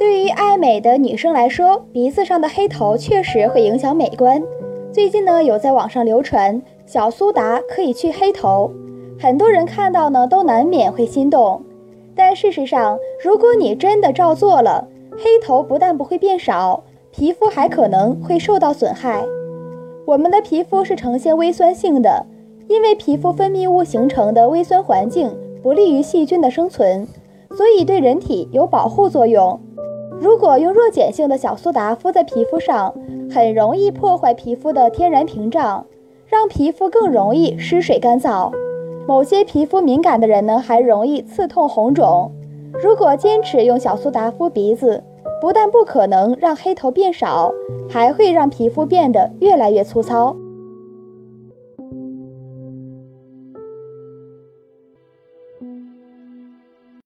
对于爱美的女生来说，鼻子上的黑头确实会影响美观。最近呢，有在网上流传小苏打可以去黑头，很多人看到呢都难免会心动。但事实上，如果你真的照做了，黑头不但不会变少，皮肤还可能会受到损害。我们的皮肤是呈现微酸性的，因为皮肤分泌物形成的微酸环境不利于细菌的生存，所以对人体有保护作用。如果用弱碱性的小苏打敷在皮肤上，很容易破坏皮肤的天然屏障，让皮肤更容易失水干燥。某些皮肤敏感的人呢，还容易刺痛红肿。如果坚持用小苏打敷鼻子，不但不可能让黑头变少，还会让皮肤变得越来越粗糙。